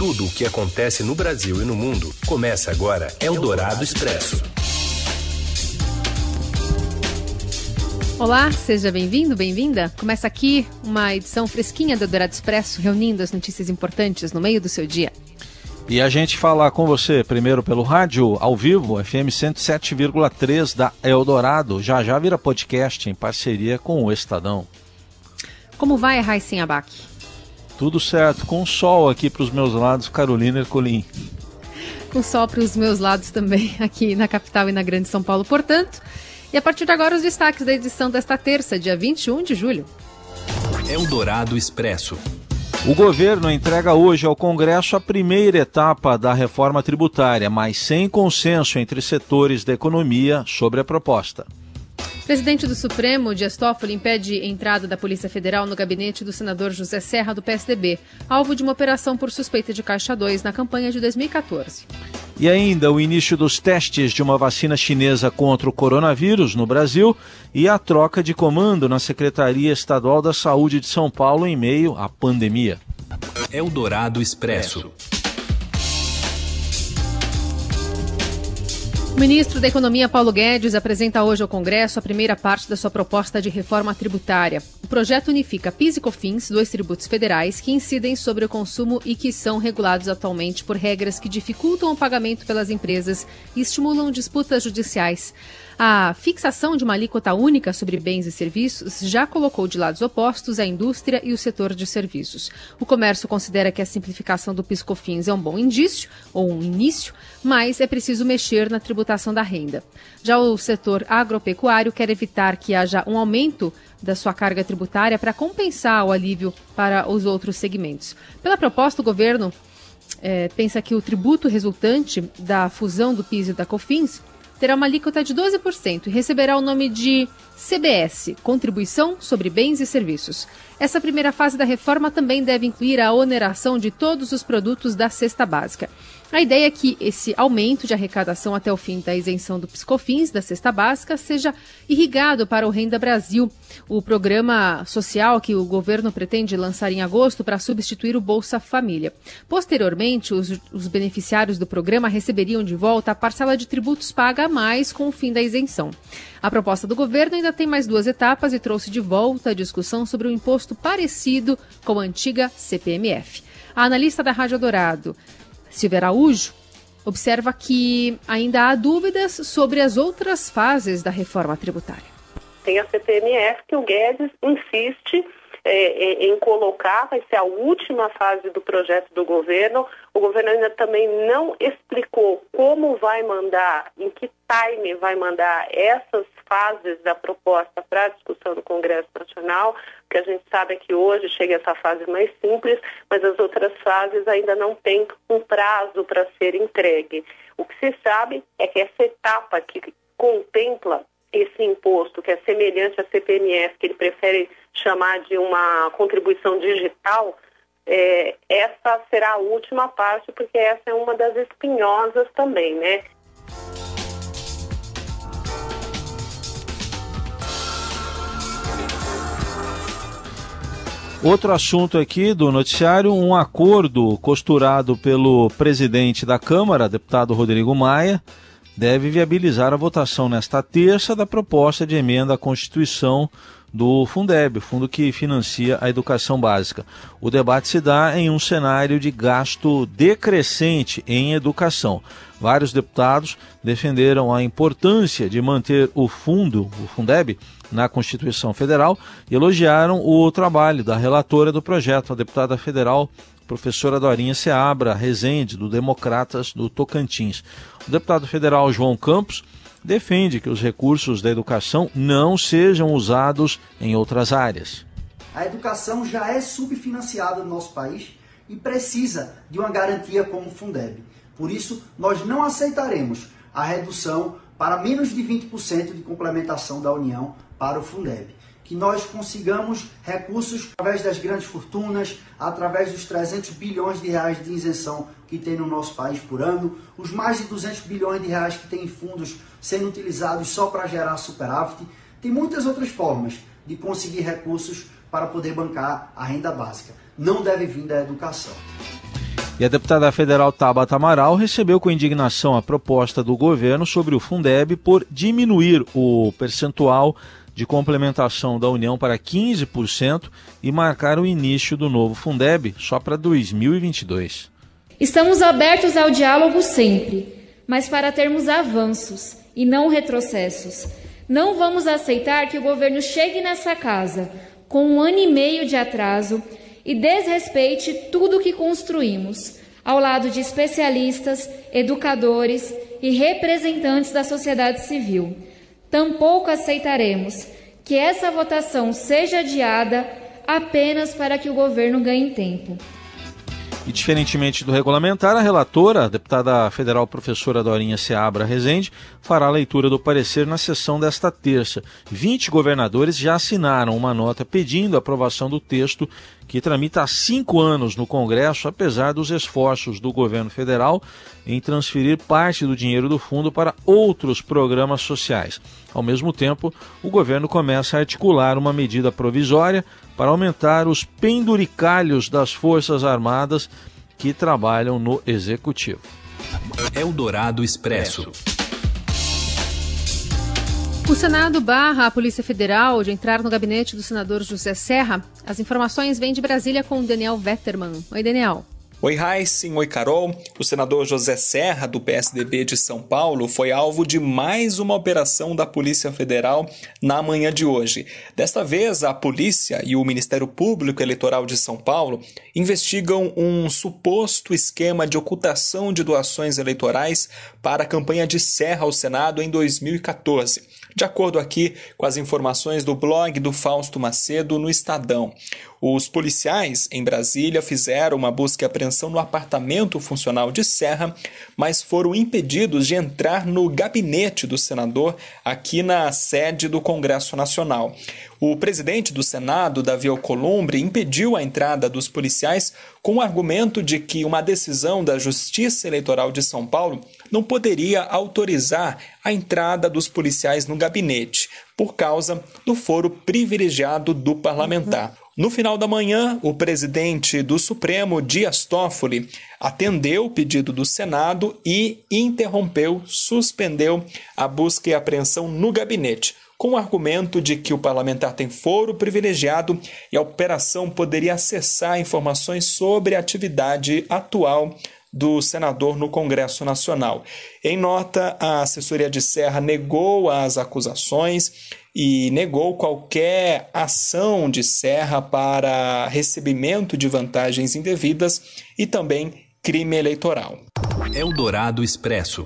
Tudo o que acontece no Brasil e no mundo começa agora Eldorado Expresso. Olá, seja bem-vindo, bem-vinda. Começa aqui uma edição fresquinha do Eldorado Expresso, reunindo as notícias importantes no meio do seu dia. E a gente fala com você primeiro pelo rádio, ao vivo, FM 107,3 da Eldorado. Já já vira podcast em parceria com o Estadão. Como vai, Raíssen Abac? Tudo certo, com sol aqui para os meus lados, Carolina Ercolim. Com sol para os meus lados também, aqui na capital e na Grande São Paulo, portanto. E a partir de agora, os destaques da edição desta terça, dia 21 de julho. Eldorado Expresso. O governo entrega hoje ao Congresso a primeira etapa da reforma tributária, mas sem consenso entre setores da economia sobre a proposta. Presidente do Supremo, Dias Toffoli, impede entrada da Polícia Federal no gabinete do senador José Serra, do PSDB, alvo de uma operação por suspeita de Caixa 2 na campanha de 2014. E ainda o início dos testes de uma vacina chinesa contra o coronavírus no Brasil e a troca de comando na Secretaria Estadual da Saúde de São Paulo em meio à pandemia. Eldorado Expresso. O ministro da Economia Paulo Guedes apresenta hoje ao Congresso a primeira parte da sua proposta de reforma tributária. O projeto unifica PIS e COFINS, dois tributos federais que incidem sobre o consumo e que são regulados atualmente por regras que dificultam o pagamento pelas empresas e estimulam disputas judiciais. A fixação de uma alíquota única sobre bens e serviços já colocou de lados opostos a indústria e o setor de serviços. O comércio considera que a simplificação do PiscoFins é um bom indício, ou um início, mas é preciso mexer na tributação da renda. Já o setor agropecuário quer evitar que haja um aumento da sua carga tributária para compensar o alívio para os outros segmentos. Pela proposta, o governo é, pensa que o tributo resultante da fusão do PIS e da COFINS terá uma alíquota de 12% e receberá o nome de CBS Contribuição sobre Bens e Serviços. Essa primeira fase da reforma também deve incluir a oneração de todos os produtos da cesta básica. A ideia é que esse aumento de arrecadação até o fim da isenção do Piscofins da cesta básica seja irrigado para o Renda Brasil, o programa social que o governo pretende lançar em agosto para substituir o Bolsa Família. Posteriormente, os, os beneficiários do programa receberiam de volta a parcela de tributos paga a mais com o fim da isenção. A proposta do governo ainda tem mais duas etapas e trouxe de volta a discussão sobre um imposto parecido com a antiga CPMF. A analista da Rádio Dourado, Silvia Araújo, observa que ainda há dúvidas sobre as outras fases da reforma tributária. Tem a CPMF que o Guedes insiste é, em colocar, vai ser a última fase do projeto do governo. O governo ainda também não explicou como vai mandar, em que time vai mandar essas fases da proposta para discussão no Congresso Nacional. Que a gente sabe é que hoje chega essa fase mais simples, mas as outras fases ainda não têm um prazo para ser entregue. O que se sabe é que essa etapa que contempla esse imposto, que é semelhante à CPMF, que ele prefere chamar de uma contribuição digital, é, essa será a última parte, porque essa é uma das espinhosas também, né? Outro assunto aqui do noticiário, um acordo costurado pelo presidente da Câmara, deputado Rodrigo Maia, deve viabilizar a votação nesta terça da proposta de emenda à Constituição do Fundeb, fundo que financia a educação básica. O debate se dá em um cenário de gasto decrescente em educação. Vários deputados defenderam a importância de manter o fundo, o Fundeb, na Constituição Federal e elogiaram o trabalho da relatora do projeto, a deputada federal professora Dorinha Seabra Rezende, do Democratas do Tocantins. O deputado federal João Campos defende que os recursos da educação não sejam usados em outras áreas. A educação já é subfinanciada no nosso país e precisa de uma garantia como o Fundeb. Por isso, nós não aceitaremos a redução para menos de 20% de complementação da União para o Fundeb que nós consigamos recursos através das grandes fortunas, através dos 300 bilhões de reais de isenção que tem no nosso país por ano, os mais de 200 bilhões de reais que tem em fundos sendo utilizados só para gerar superávit. Tem muitas outras formas de conseguir recursos para poder bancar a renda básica. Não deve vir da educação. E a deputada federal Tabata Amaral recebeu com indignação a proposta do governo sobre o Fundeb por diminuir o percentual de complementação da União para 15% e marcar o início do novo Fundeb só para 2022. Estamos abertos ao diálogo sempre, mas para termos avanços e não retrocessos. Não vamos aceitar que o governo chegue nessa casa com um ano e meio de atraso e desrespeite tudo o que construímos, ao lado de especialistas, educadores e representantes da sociedade civil. Tampouco aceitaremos que essa votação seja adiada apenas para que o governo ganhe tempo. E diferentemente do regulamentar, a relatora, a deputada federal professora Dorinha Seabra Rezende, fará a leitura do parecer na sessão desta terça. 20 governadores já assinaram uma nota pedindo a aprovação do texto que tramita há cinco anos no Congresso, apesar dos esforços do governo federal em transferir parte do dinheiro do fundo para outros programas sociais. Ao mesmo tempo, o governo começa a articular uma medida provisória para aumentar os penduricalhos das Forças Armadas que trabalham no Executivo. Eldorado Expresso. O Senado barra a Polícia Federal de entrar no gabinete do senador José Serra. As informações vêm de Brasília com Daniel Vetterman. Oi, Daniel. Oi, Heissing. Oi, Carol. O senador José Serra, do PSDB de São Paulo, foi alvo de mais uma operação da Polícia Federal na manhã de hoje. Desta vez, a polícia e o Ministério Público Eleitoral de São Paulo investigam um suposto esquema de ocultação de doações eleitorais para a campanha de Serra ao Senado em 2014. De acordo aqui com as informações do blog do Fausto Macedo no Estadão, os policiais em Brasília fizeram uma busca e apreensão no apartamento funcional de Serra, mas foram impedidos de entrar no gabinete do senador aqui na sede do Congresso Nacional. O presidente do Senado, Davi Alcolumbre, impediu a entrada dos policiais com o argumento de que uma decisão da Justiça Eleitoral de São Paulo não poderia autorizar a entrada dos policiais no gabinete, por causa do foro privilegiado do parlamentar. No final da manhã, o presidente do Supremo, Dias Toffoli, atendeu o pedido do Senado e interrompeu, suspendeu a busca e apreensão no gabinete com o argumento de que o parlamentar tem foro privilegiado e a operação poderia acessar informações sobre a atividade atual do senador no Congresso Nacional. Em nota, a assessoria de Serra negou as acusações e negou qualquer ação de Serra para recebimento de vantagens indevidas e também crime eleitoral. Eldorado Expresso.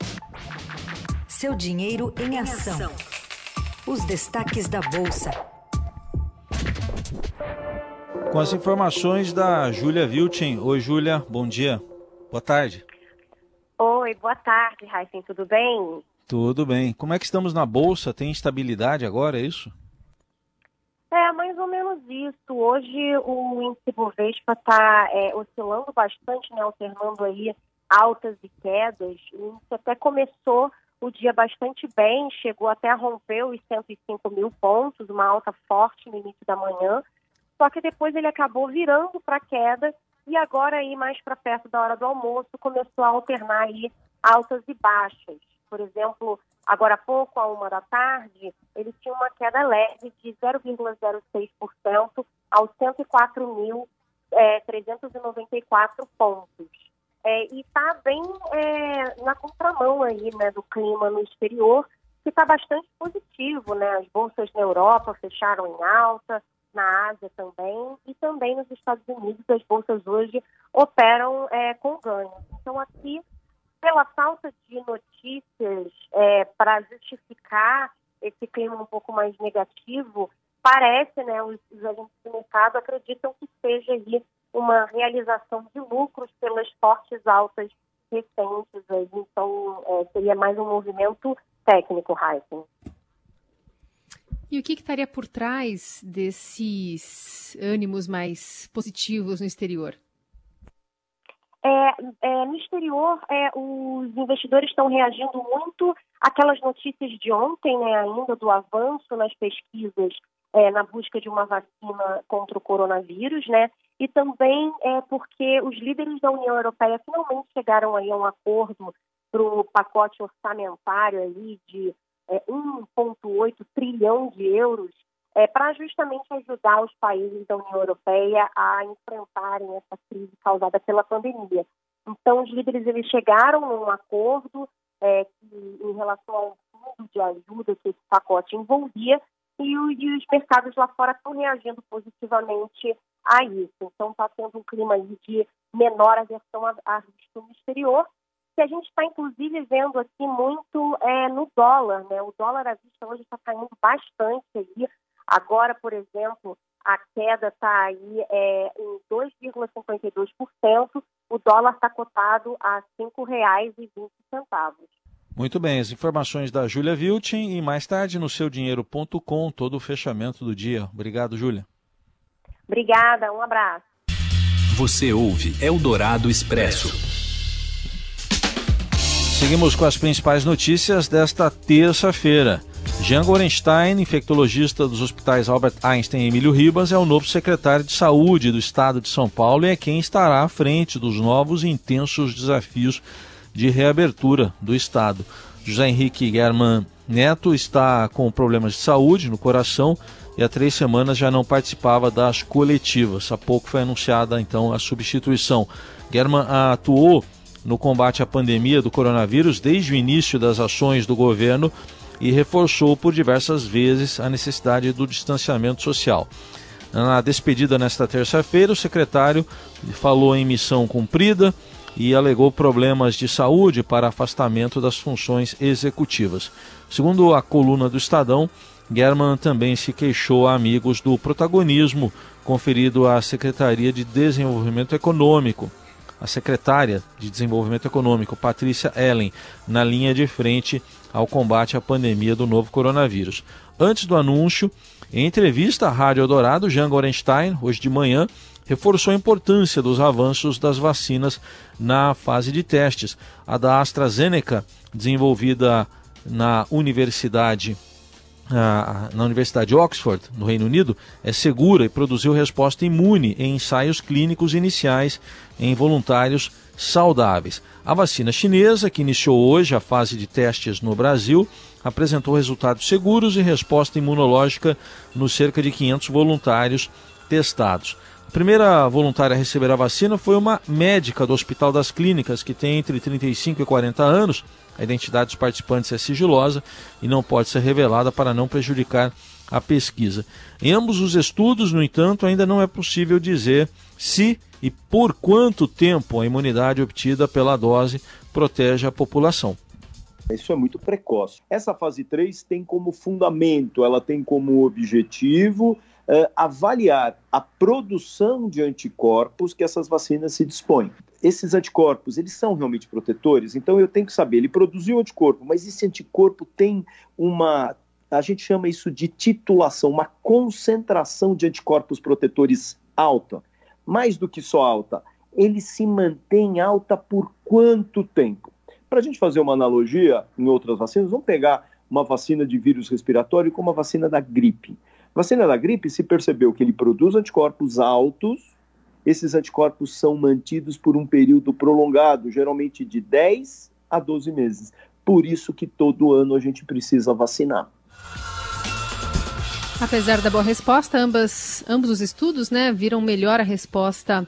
Seu dinheiro em ação. Os destaques da Bolsa. Com as informações da Júlia Vilchen. Oi, Júlia, bom dia. Boa tarde. Oi, boa tarde, Raíssen, tudo bem? Tudo bem. Como é que estamos na Bolsa? Tem estabilidade agora, é isso? É, mais ou menos isso. Hoje o índice Bovespa está é, oscilando bastante, né, alternando aí altas e quedas. O índice até começou o dia bastante bem, chegou até a romper os 105 mil pontos, uma alta forte no início da manhã, só que depois ele acabou virando para queda e agora aí mais para perto da hora do almoço começou a alternar aí altas e baixas. Por exemplo, agora há pouco, à uma da tarde, ele tinha uma queda leve de 0,06% aos 104.394 é, pontos. É, e está bem é, na contramão aí, né, do clima no exterior, que está bastante positivo, né? As bolsas na Europa fecharam em alta, na Ásia também, e também nos Estados Unidos as bolsas hoje operam é, com ganho. Então aqui, pela falta de notícias é, para justificar esse clima um pouco mais negativo, parece, né, os, os agentes do mercado acreditam que seja aí uma realização de lucros pelas fortes altas recentes. Aí. Então, é, seria mais um movimento técnico, Heisen. E o que, que, estaria por trás desses ânimos mais positivos no exterior? É, é, no exterior, é, os investidores estão reagindo muito àquelas notícias de ontem, né, ainda do avanço nas pesquisas é, na busca de uma vacina contra o coronavírus, né? e também é porque os líderes da União Europeia finalmente chegaram aí a um acordo para o pacote orçamentário aí de é, 1,8 trilhão de euros é, para justamente ajudar os países da União Europeia a enfrentarem essa crise causada pela pandemia. Então, os líderes eles chegaram num acordo é, que, em relação ao fundo de ajuda que esse pacote envolvia e, o, e os mercados lá fora estão reagindo positivamente a isso. Então, está tendo um clima de menor aversão a, a risco no exterior que a gente está, inclusive, vendo aqui muito é, no dólar. Né? O dólar à vista hoje está caindo bastante aí. Agora, por exemplo, a queda está aí é, em 2,52%. O dólar está cotado a R$ 5,20. Muito bem, as informações da Júlia Viltin e mais tarde no seudinheiro.com, todo o fechamento do dia. Obrigado, Júlia. Obrigada, um abraço. Você ouve Eldorado Expresso. Seguimos com as principais notícias desta terça-feira. Jean Gorenstein, infectologista dos hospitais Albert Einstein e Emílio Ribas, é o novo secretário de Saúde do Estado de São Paulo e é quem estará à frente dos novos e intensos desafios de reabertura do Estado. José Henrique German Neto está com problemas de saúde no coração e há três semanas já não participava das coletivas. Há pouco foi anunciada então a substituição. German atuou no combate à pandemia do coronavírus desde o início das ações do governo e reforçou por diversas vezes a necessidade do distanciamento social. Na despedida nesta terça-feira, o secretário falou em missão cumprida e alegou problemas de saúde para afastamento das funções executivas. Segundo a coluna do Estadão, German também se queixou a amigos do protagonismo conferido à Secretaria de Desenvolvimento Econômico a secretária de Desenvolvimento Econômico, Patrícia Ellen, na linha de frente ao combate à pandemia do novo coronavírus. Antes do anúncio, em entrevista à Rádio Eldorado, Jean Gorenstein, hoje de manhã, reforçou a importância dos avanços das vacinas na fase de testes. A da AstraZeneca, desenvolvida na Universidade na Universidade de Oxford, no Reino Unido, é segura e produziu resposta imune em ensaios clínicos iniciais em voluntários saudáveis. A vacina chinesa, que iniciou hoje a fase de testes no Brasil, apresentou resultados seguros e resposta imunológica nos cerca de 500 voluntários testados. A primeira voluntária a receber a vacina foi uma médica do Hospital das Clínicas, que tem entre 35 e 40 anos a identidade dos participantes é sigilosa e não pode ser revelada para não prejudicar a pesquisa. Em ambos os estudos, no entanto, ainda não é possível dizer se e por quanto tempo a imunidade obtida pela dose protege a população. Isso é muito precoce. Essa fase 3 tem como fundamento, ela tem como objetivo uh, avaliar a produção de anticorpos que essas vacinas se dispõem. Esses anticorpos, eles são realmente protetores? Então eu tenho que saber, ele produziu anticorpo, mas esse anticorpo tem uma, a gente chama isso de titulação, uma concentração de anticorpos protetores alta. Mais do que só alta, ele se mantém alta por quanto tempo? Para a gente fazer uma analogia em outras vacinas, vamos pegar uma vacina de vírus respiratório como a vacina da gripe. Vacina da gripe se percebeu que ele produz anticorpos altos, esses anticorpos são mantidos por um período prolongado, geralmente de 10 a 12 meses. Por isso que todo ano a gente precisa vacinar. Apesar da boa resposta, ambas, ambos os estudos né, viram melhor a resposta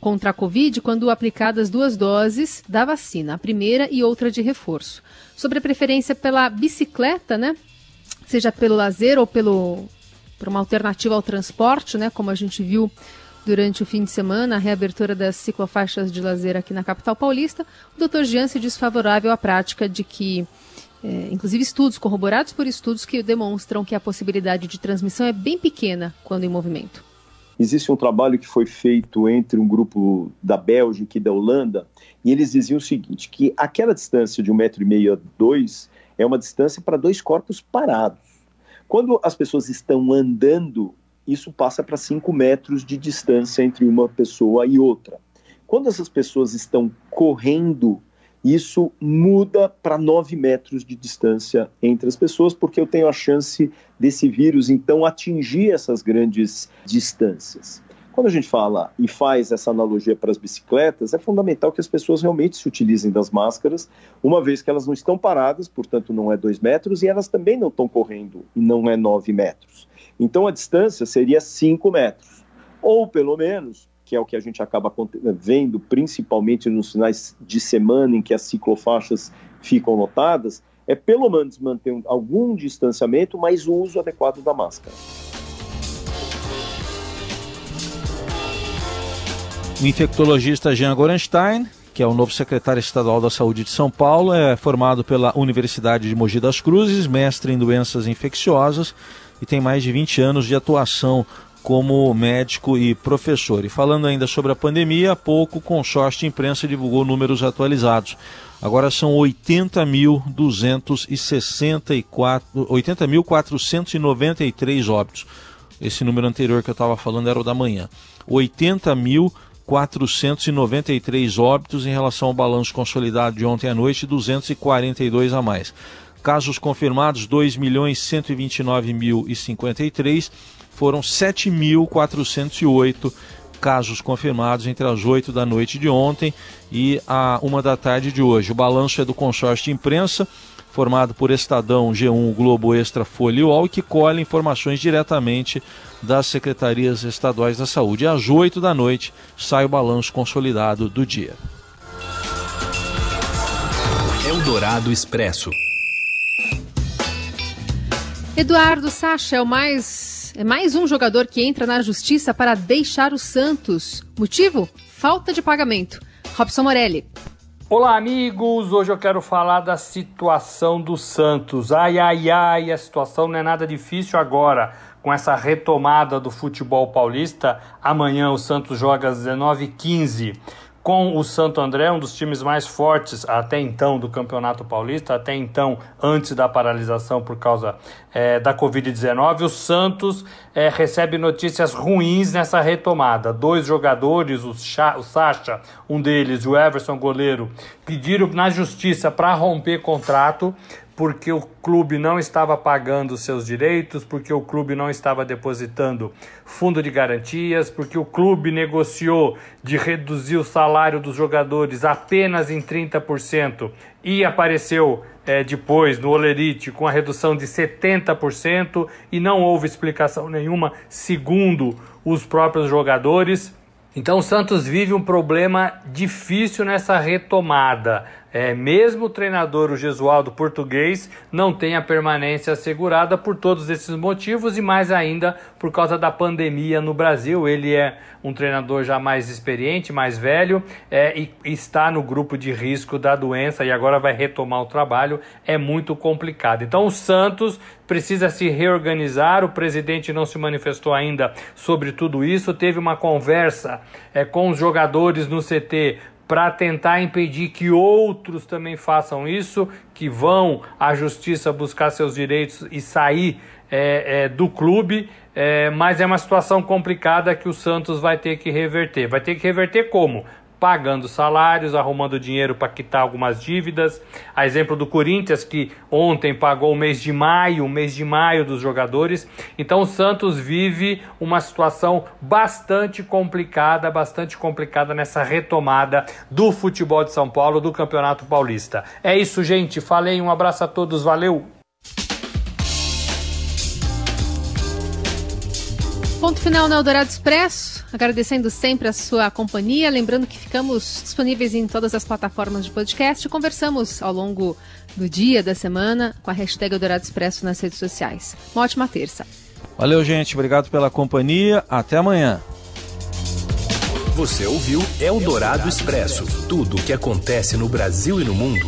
contra a Covid quando aplicadas duas doses da vacina, a primeira e outra de reforço. Sobre a preferência pela bicicleta, né, seja pelo lazer ou pelo para uma alternativa ao transporte, né, como a gente viu durante o fim de semana, a reabertura das ciclofaixas de lazer aqui na capital paulista, o Dr. Jean se diz favorável à prática de que, é, inclusive estudos corroborados por estudos que demonstram que a possibilidade de transmissão é bem pequena quando em movimento. Existe um trabalho que foi feito entre um grupo da Bélgica e da Holanda, e eles diziam o seguinte, que aquela distância de um metro e meio a dois é uma distância para dois corpos parados. Quando as pessoas estão andando, isso passa para 5 metros de distância entre uma pessoa e outra. Quando essas pessoas estão correndo, isso muda para 9 metros de distância entre as pessoas, porque eu tenho a chance desse vírus então atingir essas grandes distâncias. Quando a gente fala e faz essa analogia para as bicicletas, é fundamental que as pessoas realmente se utilizem das máscaras, uma vez que elas não estão paradas, portanto não é dois metros, e elas também não estão correndo e não é nove metros. Então a distância seria cinco metros, ou pelo menos que é o que a gente acaba vendo, principalmente nos finais de semana em que as ciclofaixas ficam lotadas, é pelo menos manter algum distanciamento, mas o uso adequado da máscara. O infectologista Jean Gorenstein, que é o novo secretário estadual da Saúde de São Paulo, é formado pela Universidade de Mogi das Cruzes, mestre em doenças infecciosas e tem mais de 20 anos de atuação como médico e professor. E falando ainda sobre a pandemia, há pouco o consórcio de imprensa divulgou números atualizados. Agora são 80.264, 80.493 óbitos. Esse número anterior que eu estava falando era o da manhã. 80.493 óbitos em relação ao balanço consolidado de ontem à noite, 242 a mais. Casos confirmados, 2.129.053, foram 7.408 casos confirmados entre as 8 da noite de ontem e a 1 da tarde de hoje. O balanço é do consórcio de imprensa, formado por Estadão, G1, Globo Extra, Folha e UOL, que colhe informações diretamente das secretarias estaduais da saúde. Às 8 da noite sai o balanço consolidado do dia. Eldorado Expresso. Eduardo Sacha é o mais é mais um jogador que entra na justiça para deixar o Santos. Motivo? Falta de pagamento. Robson Morelli. Olá, amigos! Hoje eu quero falar da situação do Santos. Ai, ai, ai, a situação não é nada difícil agora. Com essa retomada do futebol paulista, amanhã o Santos joga às 19h15 com o Santo André, um dos times mais fortes até então do Campeonato Paulista, até então antes da paralisação por causa é, da Covid-19. O Santos é, recebe notícias ruins nessa retomada. Dois jogadores, o, Cha, o Sacha, um deles, o Everson, goleiro, pediram na justiça para romper contrato porque o clube não estava pagando seus direitos, porque o clube não estava depositando fundo de garantias, porque o clube negociou de reduzir o salário dos jogadores apenas em 30% e apareceu é, depois no Olerite com a redução de 70% e não houve explicação nenhuma, segundo os próprios jogadores. Então o Santos vive um problema difícil nessa retomada. É, mesmo o treinador, o Gesualdo português, não tem a permanência assegurada por todos esses motivos e mais ainda por causa da pandemia no Brasil. Ele é um treinador já mais experiente, mais velho é, e está no grupo de risco da doença e agora vai retomar o trabalho. É muito complicado. Então o Santos precisa se reorganizar. O presidente não se manifestou ainda sobre tudo isso. Teve uma conversa é, com os jogadores no CT para tentar impedir que outros também façam isso, que vão à justiça buscar seus direitos e sair é, é, do clube. É, mas é uma situação complicada que o Santos vai ter que reverter. Vai ter que reverter como? Pagando salários, arrumando dinheiro para quitar algumas dívidas. A exemplo do Corinthians, que ontem pagou o mês de maio, o mês de maio dos jogadores. Então o Santos vive uma situação bastante complicada, bastante complicada nessa retomada do futebol de São Paulo, do Campeonato Paulista. É isso, gente. Falei, um abraço a todos, valeu! Ponto final no Eldorado Expresso. Agradecendo sempre a sua companhia. Lembrando que ficamos disponíveis em todas as plataformas de podcast. Conversamos ao longo do dia, da semana, com a hashtag Eldorado Expresso nas redes sociais. Uma ótima terça. Valeu, gente. Obrigado pela companhia. Até amanhã. Você ouviu Eldorado Expresso tudo o que acontece no Brasil e no mundo